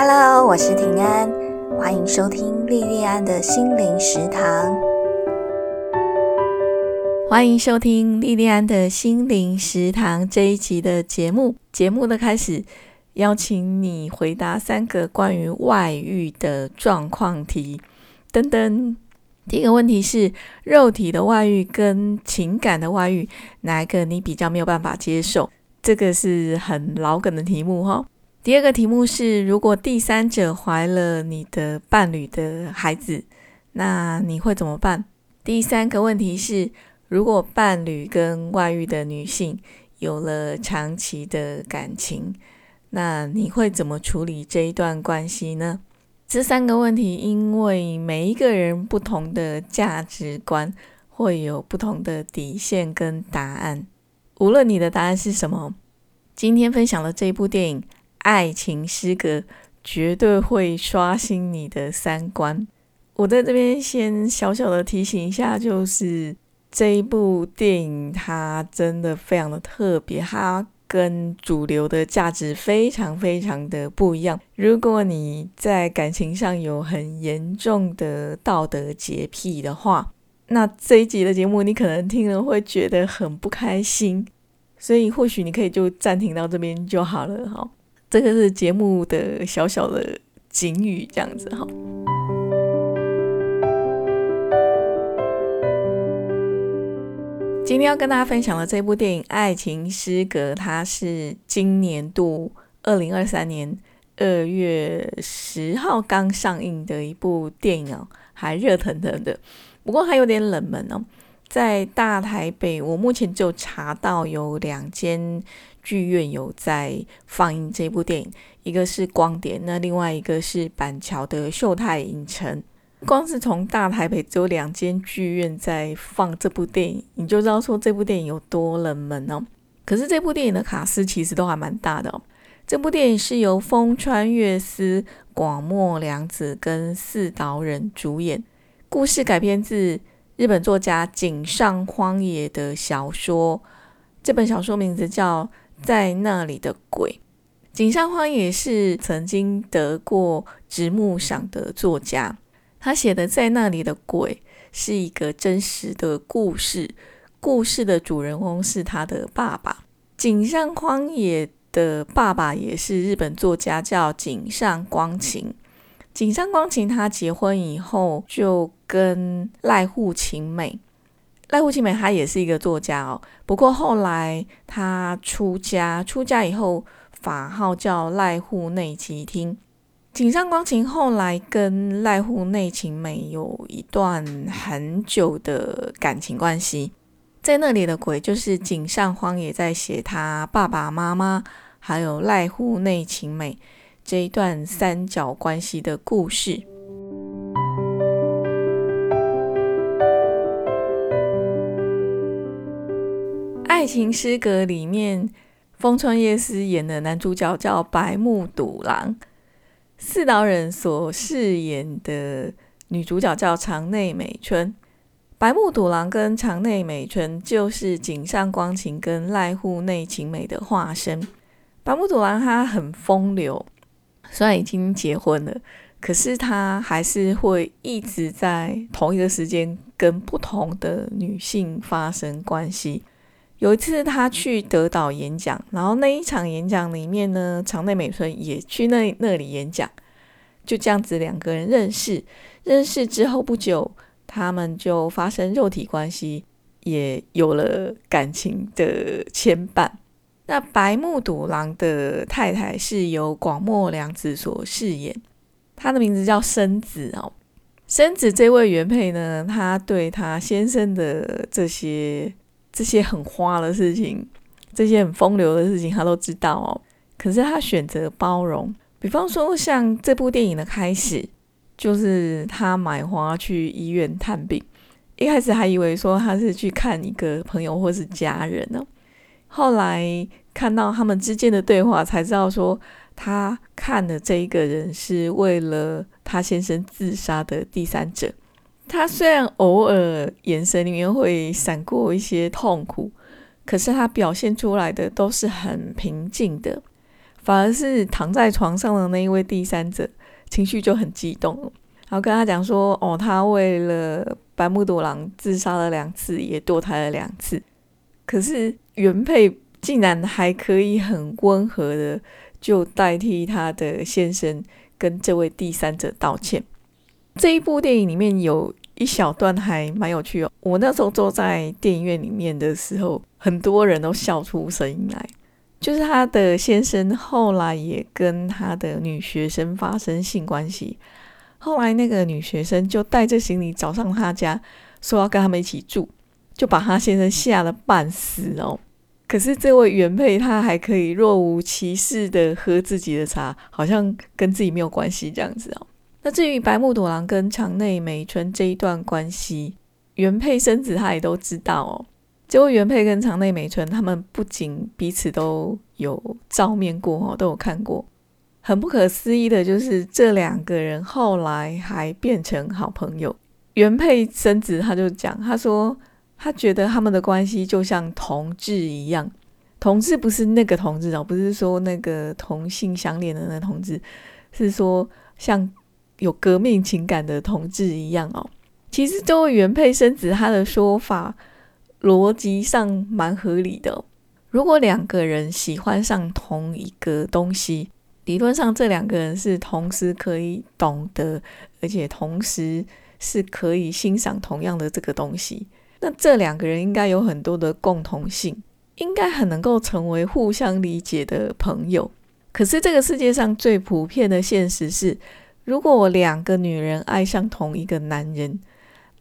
Hello，我是平安，欢迎收听莉莉安的心灵食堂。欢迎收听莉莉安的心灵食堂这一集的节目。节目的开始，邀请你回答三个关于外遇的状况题。噔噔，第一个问题是：肉体的外遇跟情感的外遇，哪一个你比较没有办法接受？这个是很老梗的题目哈。第二个题目是：如果第三者怀了你的伴侣的孩子，那你会怎么办？第三个问题是：如果伴侣跟外遇的女性有了长期的感情，那你会怎么处理这一段关系呢？这三个问题，因为每一个人不同的价值观，会有不同的底线跟答案。无论你的答案是什么，今天分享的这一部电影。爱情诗歌绝对会刷新你的三观。我在这边先小小的提醒一下，就是这一部电影它真的非常的特别，它跟主流的价值非常非常的不一样。如果你在感情上有很严重的道德洁癖的话，那这一集的节目你可能听了会觉得很不开心，所以或许你可以就暂停到这边就好了，哈。这个是节目的小小的警语，这样子哈。今天要跟大家分享的这部电影《爱情诗阁》，它是今年度二零二三年二月十号刚上映的一部电影哦，还热腾腾的。不过还有点冷门哦，在大台北，我目前就查到有两间。剧院有在放映这部电影，一个是光点，那另外一个是板桥的秀泰影城。光是从大台北只有两间剧院在放这部电影，你就知道说这部电影有多冷门哦。可是这部电影的卡司其实都还蛮大的。这部电影是由风川月司、广末凉子跟四岛忍主演，故事改编自日本作家井上荒野的小说。这本小说名字叫。在那里的鬼，井上荒也是曾经得过直木赏的作家。他写的《在那里的鬼》是一个真实的故事，故事的主人公是他的爸爸。井上荒野的爸爸也是日本作家，叫井上光晴。井上光晴他结婚以后就跟濑户晴美。赖户晴美她也是一个作家哦，不过后来她出家，出家以后法号叫赖户内吉听。井上光晴后来跟赖户内晴美有一段很久的感情关系，在那里的鬼就是井上荒野在写他爸爸妈妈还有赖户内晴美这一段三角关系的故事。爱情诗歌里面，风川叶司演的男主角叫白木笃郎，四岛忍所饰演的女主角叫长内美春。白木笃郎跟长内美春就是井上光晴跟濑户内晴美的化身。白木笃郎他很风流，虽然已经结婚了，可是他还是会一直在同一个时间跟不同的女性发生关系。有一次，他去德岛演讲，然后那一场演讲里面呢，长内美村也去那那里演讲，就这样子两个人认识，认识之后不久，他们就发生肉体关系，也有了感情的牵绊。那白木笃郎的太太是由广末凉子所饰演，她的名字叫生子哦。生子这位原配呢，他对他先生的这些。这些很花的事情，这些很风流的事情，他都知道哦。可是他选择包容，比方说像这部电影的开始，就是他买花去医院探病。一开始还以为说他是去看一个朋友或是家人呢，后来看到他们之间的对话，才知道说他看的这一个人是为了他先生自杀的第三者。他虽然偶尔眼神里面会闪过一些痛苦，可是他表现出来的都是很平静的，反而是躺在床上的那一位第三者情绪就很激动，然后跟他讲说：“哦，他为了白木多郎自杀了两次，也堕胎了两次。”可是原配竟然还可以很温和的就代替他的先生跟这位第三者道歉。这一部电影里面有一小段还蛮有趣哦，我那时候坐在电影院里面的时候，很多人都笑出声音来。就是他的先生后来也跟他的女学生发生性关系，后来那个女学生就带着行李找上他家，说要跟他们一起住，就把他先生吓得半死哦。可是这位原配他还可以若无其事的喝自己的茶，好像跟自己没有关系这样子哦。那至于白木朵郎跟长内美春这一段关系，原配生子他也都知道哦。结果原配跟长内美春，他们不仅彼此都有照面过哦，都有看过。很不可思议的就是，这两个人后来还变成好朋友。原配生子他就讲，他说他觉得他们的关系就像同志一样，同志不是那个同志哦，不是说那个同性相恋的那同志，是说像有革命情感的同志一样哦。其实这位原配生子他的说法。逻辑上蛮合理的。如果两个人喜欢上同一个东西，理论上这两个人是同时可以懂得，而且同时是可以欣赏同样的这个东西。那这两个人应该有很多的共同性，应该很能够成为互相理解的朋友。可是这个世界上最普遍的现实是，如果两个女人爱上同一个男人。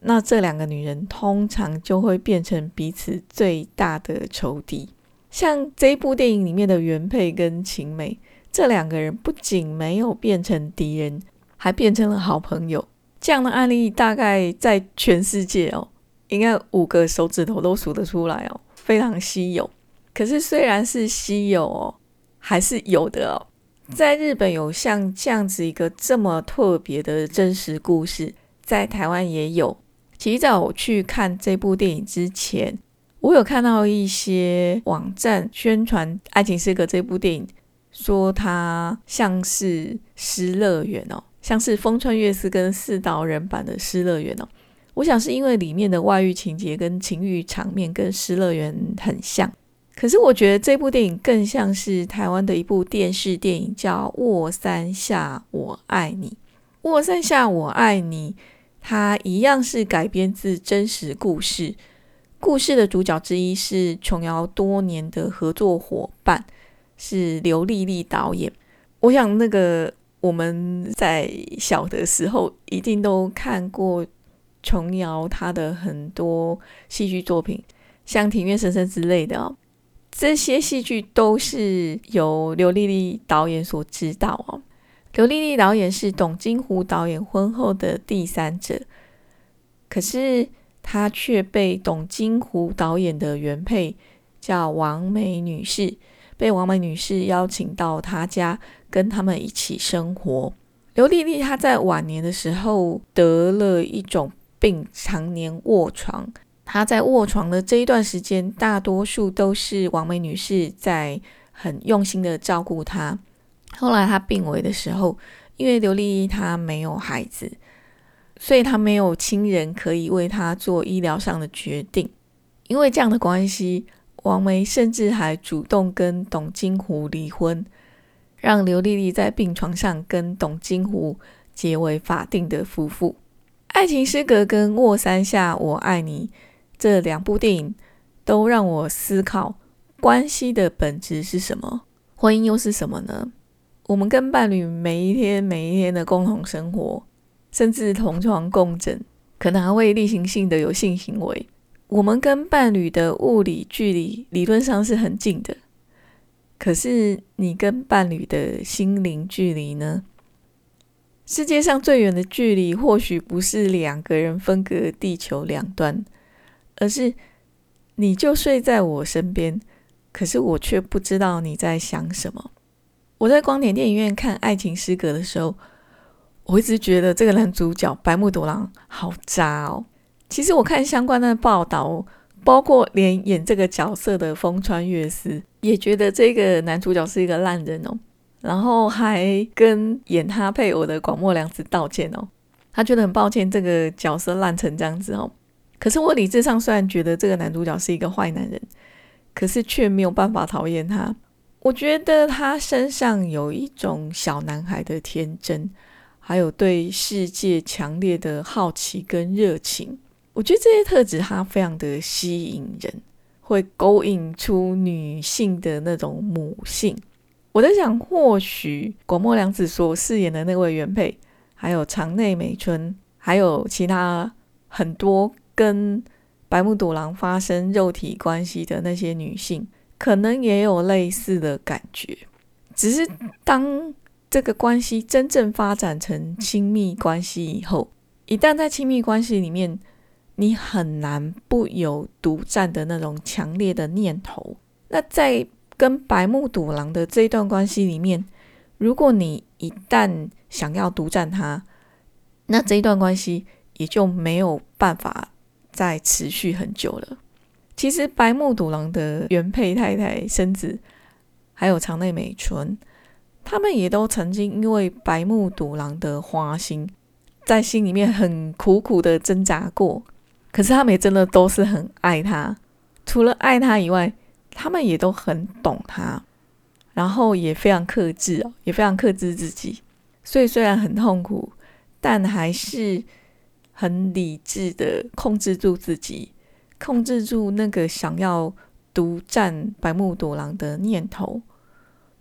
那这两个女人通常就会变成彼此最大的仇敌。像这部电影里面的原配跟晴美，这两个人不仅没有变成敌人，还变成了好朋友。这样的案例大概在全世界哦，应该五个手指头都数得出来哦，非常稀有。可是虽然是稀有哦，还是有的哦。在日本有像这样子一个这么特别的真实故事，在台湾也有。其实，在我去看这部电影之前，我有看到一些网站宣传《爱情失格》这部电影，说它像是《失乐园》哦，像是风川月司跟四岛人版的《失乐园》哦。我想是因为里面的外遇情节跟情欲场面跟《失乐园》很像，可是我觉得这部电影更像是台湾的一部电视电影，叫《卧三下我爱你》。《卧三下我爱你》。它一样是改编自真实故事，故事的主角之一是琼瑶多年的合作伙伴，是刘丽丽导演。我想那个我们在小的时候一定都看过琼瑶她的很多戏剧作品，像《庭院深深》之类的哦，这些戏剧都是由刘丽丽导演所指导哦。刘丽丽导演是董金湖导演婚后的第三者，可是她却被董金湖导演的原配叫王梅女士，被王梅女士邀请到她家跟他们一起生活。刘丽丽她在晚年的时候得了一种病，常年卧床。她在卧床的这一段时间，大多数都是王梅女士在很用心的照顾她。后来他病危的时候，因为刘丽她没有孩子，所以她没有亲人可以为她做医疗上的决定。因为这样的关系，王梅甚至还主动跟董金湖离婚，让刘丽丽在病床上跟董金湖结为法定的夫妇。《爱情诗格》跟《卧三下我爱你》这两部电影都让我思考关系的本质是什么，婚姻又是什么呢？我们跟伴侣每一天每一天的共同生活，甚至同床共枕，可能还会例行性的有性行为。我们跟伴侣的物理距离理论上是很近的，可是你跟伴侣的心灵距离呢？世界上最远的距离，或许不是两个人分隔地球两端，而是你就睡在我身边，可是我却不知道你在想什么。我在光点电影院看《爱情诗歌》的时候，我一直觉得这个男主角白木多郎好渣哦。其实我看相关的报道，包括连演这个角色的风川月司也觉得这个男主角是一个烂人哦。然后还跟演他配偶的广末凉子道歉哦，他觉得很抱歉这个角色烂成这样子哦。可是我理智上虽然觉得这个男主角是一个坏男人，可是却没有办法讨厌他。我觉得他身上有一种小男孩的天真，还有对世界强烈的好奇跟热情。我觉得这些特质他非常的吸引人，会勾引出女性的那种母性。我在想，或许广末凉子所饰演的那位原配，还有长内美春，还有其他很多跟白木笃郎发生肉体关系的那些女性。可能也有类似的感觉，只是当这个关系真正发展成亲密关系以后，一旦在亲密关系里面，你很难不有独占的那种强烈的念头。那在跟白木笃郎的这一段关系里面，如果你一旦想要独占他，那这一段关系也就没有办法再持续很久了。其实白木笃郎的原配太太生子，还有长内美春，他们也都曾经因为白木笃郎的花心，在心里面很苦苦的挣扎过。可是他们也真的都是很爱他，除了爱他以外，他们也都很懂他，然后也非常克制哦，也非常克制自己。所以虽然很痛苦，但还是很理智的控制住自己。控制住那个想要独占白木笃郎的念头，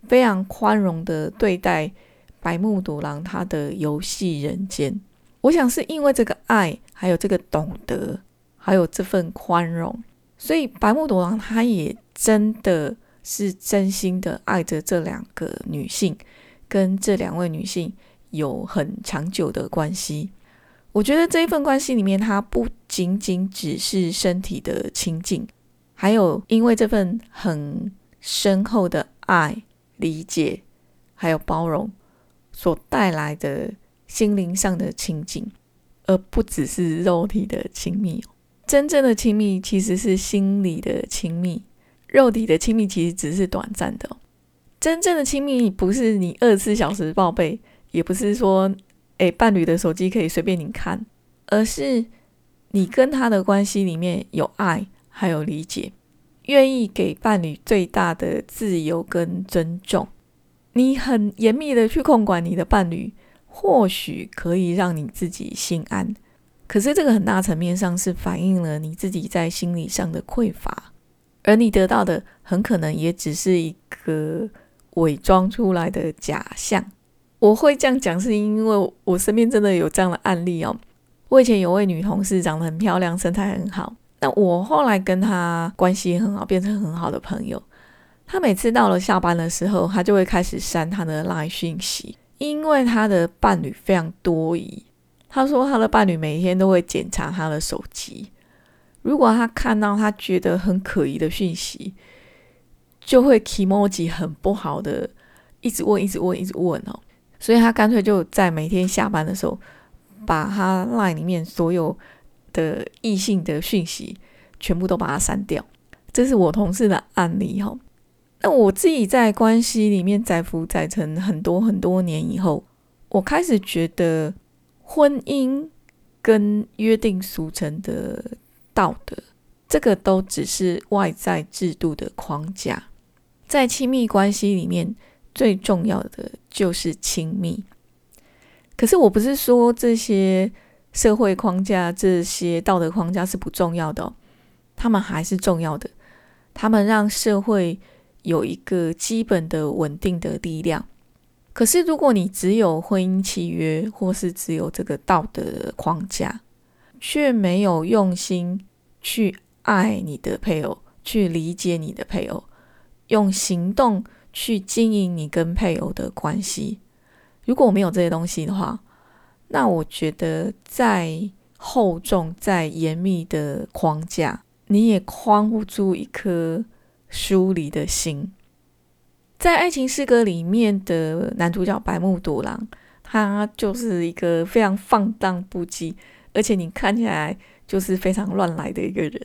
非常宽容的对待白木笃郎他的游戏人间。我想是因为这个爱，还有这个懂得，还有这份宽容，所以白木笃郎他也真的是真心的爱着这两个女性，跟这两位女性有很长久的关系。我觉得这一份关系里面，它不仅仅只是身体的亲近，还有因为这份很深厚的爱、理解，还有包容所带来的心灵上的亲近，而不只是肉体的亲密。真正的亲密其实是心理的亲密，肉体的亲密其实只是短暂的。真正的亲密不是你二十四小时报备，也不是说。诶，伴侣的手机可以随便你看，而是你跟他的关系里面有爱，还有理解，愿意给伴侣最大的自由跟尊重。你很严密的去控管你的伴侣，或许可以让你自己心安。可是这个很大层面上是反映了你自己在心理上的匮乏，而你得到的很可能也只是一个伪装出来的假象。我会这样讲，是因为我身边真的有这样的案例哦。我以前有位女同事，长得很漂亮，身材很好。那我后来跟她关系很好，变成很好的朋友。她每次到了下班的时候，她就会开始删她的赖讯息，因为她的伴侣非常多疑。她说她的伴侣每天都会检查她的手机，如果她看到她觉得很可疑的讯息，就会 emoji 很不好的，一直问，一直问，一直问哦。所以他干脆就在每天下班的时候，把他 LINE 里面所有的异性的讯息全部都把它删掉。这是我同事的案例哈。那我自己在关系里面载浮载沉很多很多年以后，我开始觉得婚姻跟约定俗成的道德，这个都只是外在制度的框架，在亲密关系里面。最重要的就是亲密。可是我不是说这些社会框架、这些道德框架是不重要的哦，他们还是重要的。他们让社会有一个基本的稳定的力量。可是如果你只有婚姻契约，或是只有这个道德框架，却没有用心去爱你的配偶，去理解你的配偶，用行动。去经营你跟配偶的关系。如果我没有这些东西的话，那我觉得再厚重、再严密的框架，你也框不住一颗疏离的心。在爱情诗歌里面的男主角白木笃郎，他就是一个非常放荡不羁，而且你看起来就是非常乱来的一个人。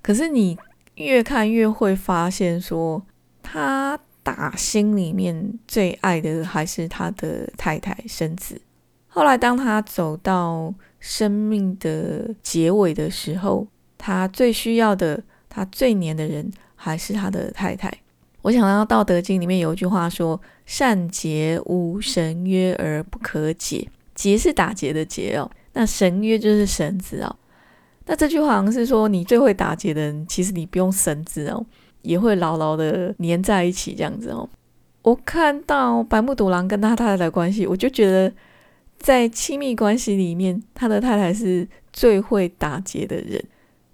可是你越看越会发现，说他。打心里面最爱的还是他的太太生子。后来，当他走到生命的结尾的时候，他最需要的，他最黏的人还是他的太太。我想到《道德经》里面有一句话说：“善结无绳约而不可解。”结是打结的结哦，那绳约就是绳子哦。那这句话好像是说，你最会打结的人，其实你不用绳子哦，也会牢牢的粘在一起这样子哦。我看到白木笃郎跟他太太的关系，我就觉得在亲密关系里面，他的太太是最会打结的人。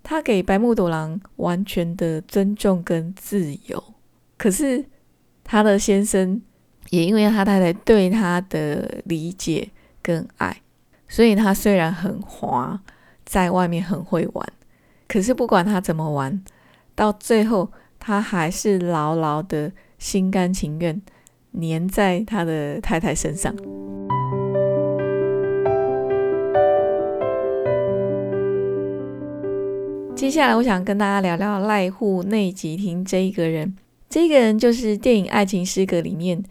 他给白木笃郎完全的尊重跟自由，可是他的先生也因为他太太对他的理解。跟爱，所以他虽然很滑，在外面很会玩，可是不管他怎么玩，到最后他还是牢牢的心甘情愿黏在他的太太身上。接下来，我想跟大家聊聊濑户内吉听这一个人。这个人就是电影《爱情诗歌》里面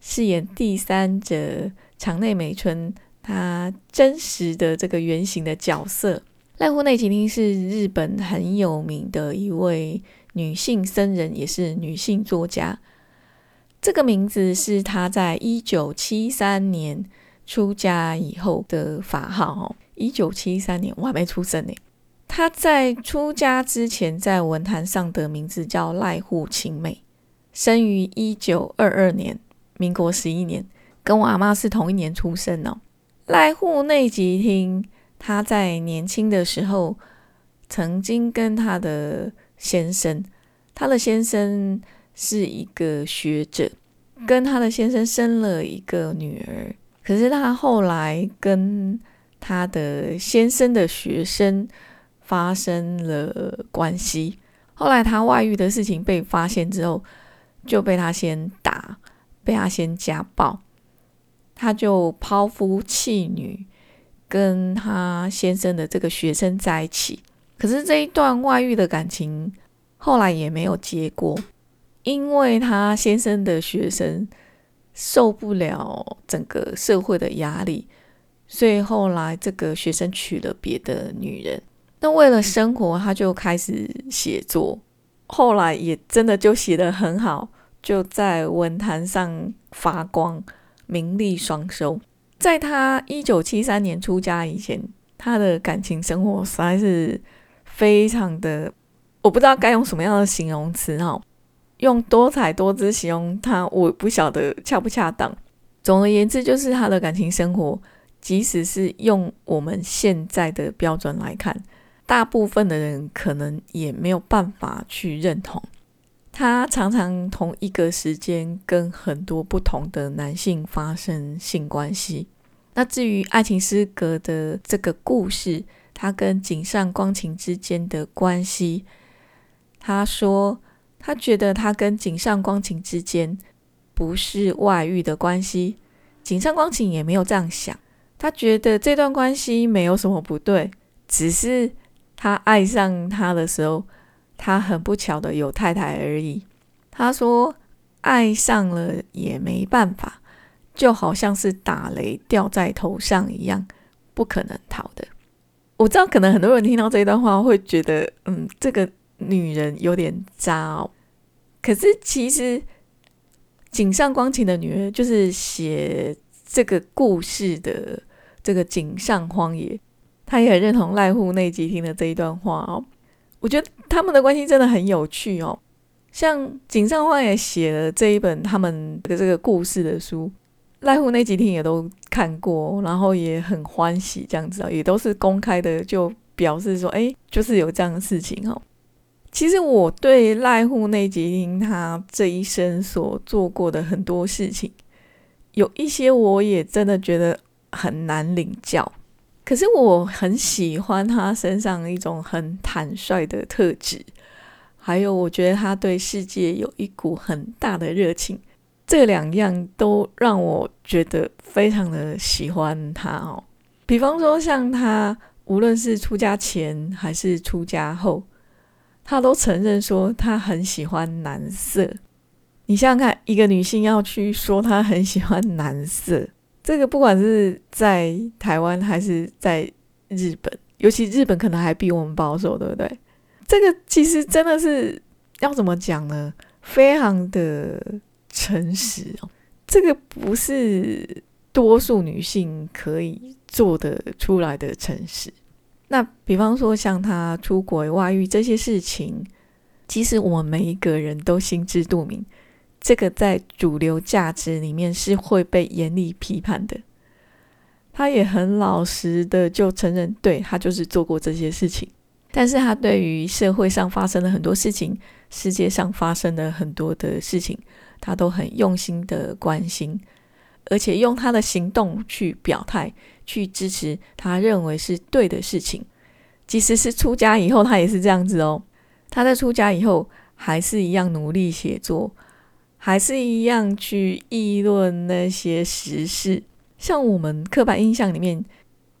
饰演第三者。场内美春，他真实的这个原型的角色，濑户内吉町是日本很有名的一位女性僧人，也是女性作家。这个名字是她在一九七三年出家以后的法号。哦，一九七三年我还没出生呢。她在出家之前，在文坛上的名字叫赖户晴美，生于一九二二年，民国十一年。跟我阿妈是同一年出生哦。赖户内吉听，他在年轻的时候曾经跟他的先生，他的先生是一个学者，跟他的先生生了一个女儿。可是他后来跟他的先生的学生发生了关系，后来他外遇的事情被发现之后，就被他先打，被他先家暴。他就抛夫弃女，跟他先生的这个学生在一起。可是这一段外遇的感情后来也没有结果，因为他先生的学生受不了整个社会的压力，所以后来这个学生娶了别的女人。那为了生活，他就开始写作，后来也真的就写得很好，就在文坛上发光。名利双收，在他一九七三年出家以前，他的感情生活实在是非常的，我不知道该用什么样的形容词哈，用多彩多姿形容他，我不晓得恰不恰当。总而言之，就是他的感情生活，即使是用我们现在的标准来看，大部分的人可能也没有办法去认同。他常常同一个时间跟很多不同的男性发生性关系。那至于爱情诗歌的这个故事，他跟井上光晴之间的关系，他说他觉得他跟井上光晴之间不是外遇的关系，井上光晴也没有这样想。他觉得这段关系没有什么不对，只是他爱上他的时候。他很不巧的有太太而已。他说：“爱上了也没办法，就好像是打雷掉在头上一样，不可能逃的。”我知道，可能很多人听到这一段话会觉得，嗯，这个女人有点渣哦。可是其实，井上光晴的女儿就是写这个故事的这个井上荒野，她也很认同濑户内吉听的这一段话哦。我觉得他们的关系真的很有趣哦，像井上荒也写了这一本他们的这个故事的书，濑户那几天也都看过，然后也很欢喜这样子啊，也都是公开的，就表示说，哎，就是有这样的事情哦。其实我对濑户内吉听他这一生所做过的很多事情，有一些我也真的觉得很难领教。可是我很喜欢他身上一种很坦率的特质，还有我觉得他对世界有一股很大的热情，这两样都让我觉得非常的喜欢他哦。比方说，像他无论是出家前还是出家后，他都承认说他很喜欢男色。你想想看，一个女性要去说她很喜欢男色，这个不管是在台湾还是在日本，尤其日本可能还比我们保守，对不对？这个其实真的是要怎么讲呢？非常的诚实哦，这个不是多数女性可以做得出来的诚实。那比方说像她出轨、外遇这些事情，其实我们每一个人都心知肚明，这个在主流价值里面是会被严厉批判的。她也很老实的就承认，对她就是做过这些事情。但是他对于社会上发生的很多事情，世界上发生的很多的事情，他都很用心的关心，而且用他的行动去表态，去支持他认为是对的事情。即使是出家以后，他也是这样子哦。他在出家以后，还是一样努力写作，还是一样去议论那些时事。像我们刻板印象里面。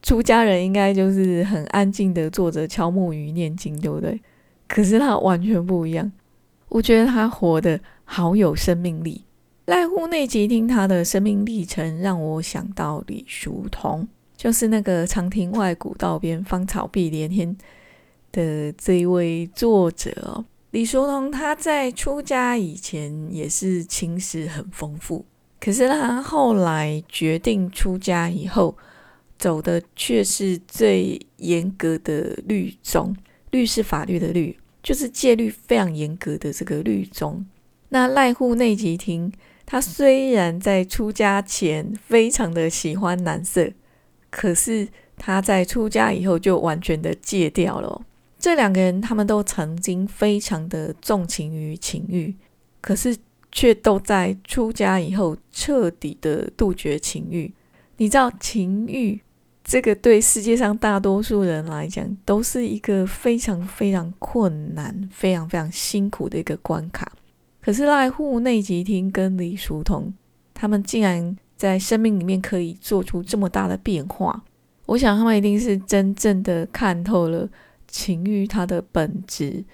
出家人应该就是很安静的坐着敲木鱼念经，对不对？可是他完全不一样，我觉得他活得好有生命力。濑户内吉听他的生命历程，让我想到李叔同，就是那个长亭外古道边，芳草碧连天的这一位作者。李叔同他在出家以前也是情史很丰富，可是他后来决定出家以后。走的却是最严格的律宗，律是法律的律，就是戒律非常严格的这个律宗。那赖户内吉听，他虽然在出家前非常的喜欢男色，可是他在出家以后就完全的戒掉了。这两个人他们都曾经非常的重情于情欲，可是却都在出家以后彻底的杜绝情欲。你知道情欲？这个对世界上大多数人来讲，都是一个非常非常困难、非常非常辛苦的一个关卡。可是赖户内吉听跟李叔同，他们竟然在生命里面可以做出这么大的变化。我想他们一定是真正的看透了情欲它的本质，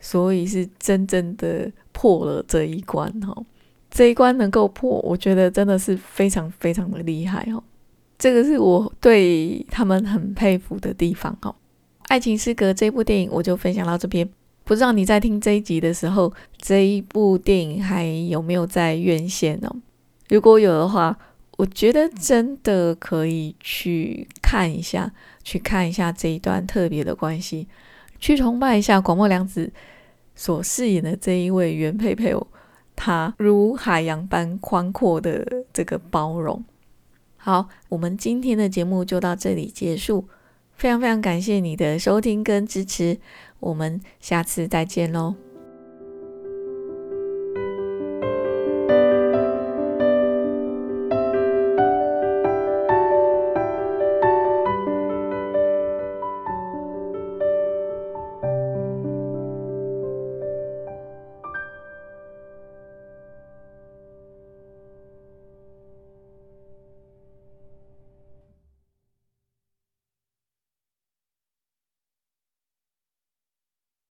所以是真正的破了这一关哈。这一关能够破，我觉得真的是非常非常的厉害哦。这个是我对他们很佩服的地方哦。《爱情失格》这部电影我就分享到这边，不知道你在听这一集的时候，这一部电影还有没有在院线呢？如果有的话，我觉得真的可以去看一下，去看一下这一段特别的关系，去崇拜一下广末凉子所饰演的这一位原配配偶，他如海洋般宽阔的这个包容。好，我们今天的节目就到这里结束。非常非常感谢你的收听跟支持，我们下次再见喽。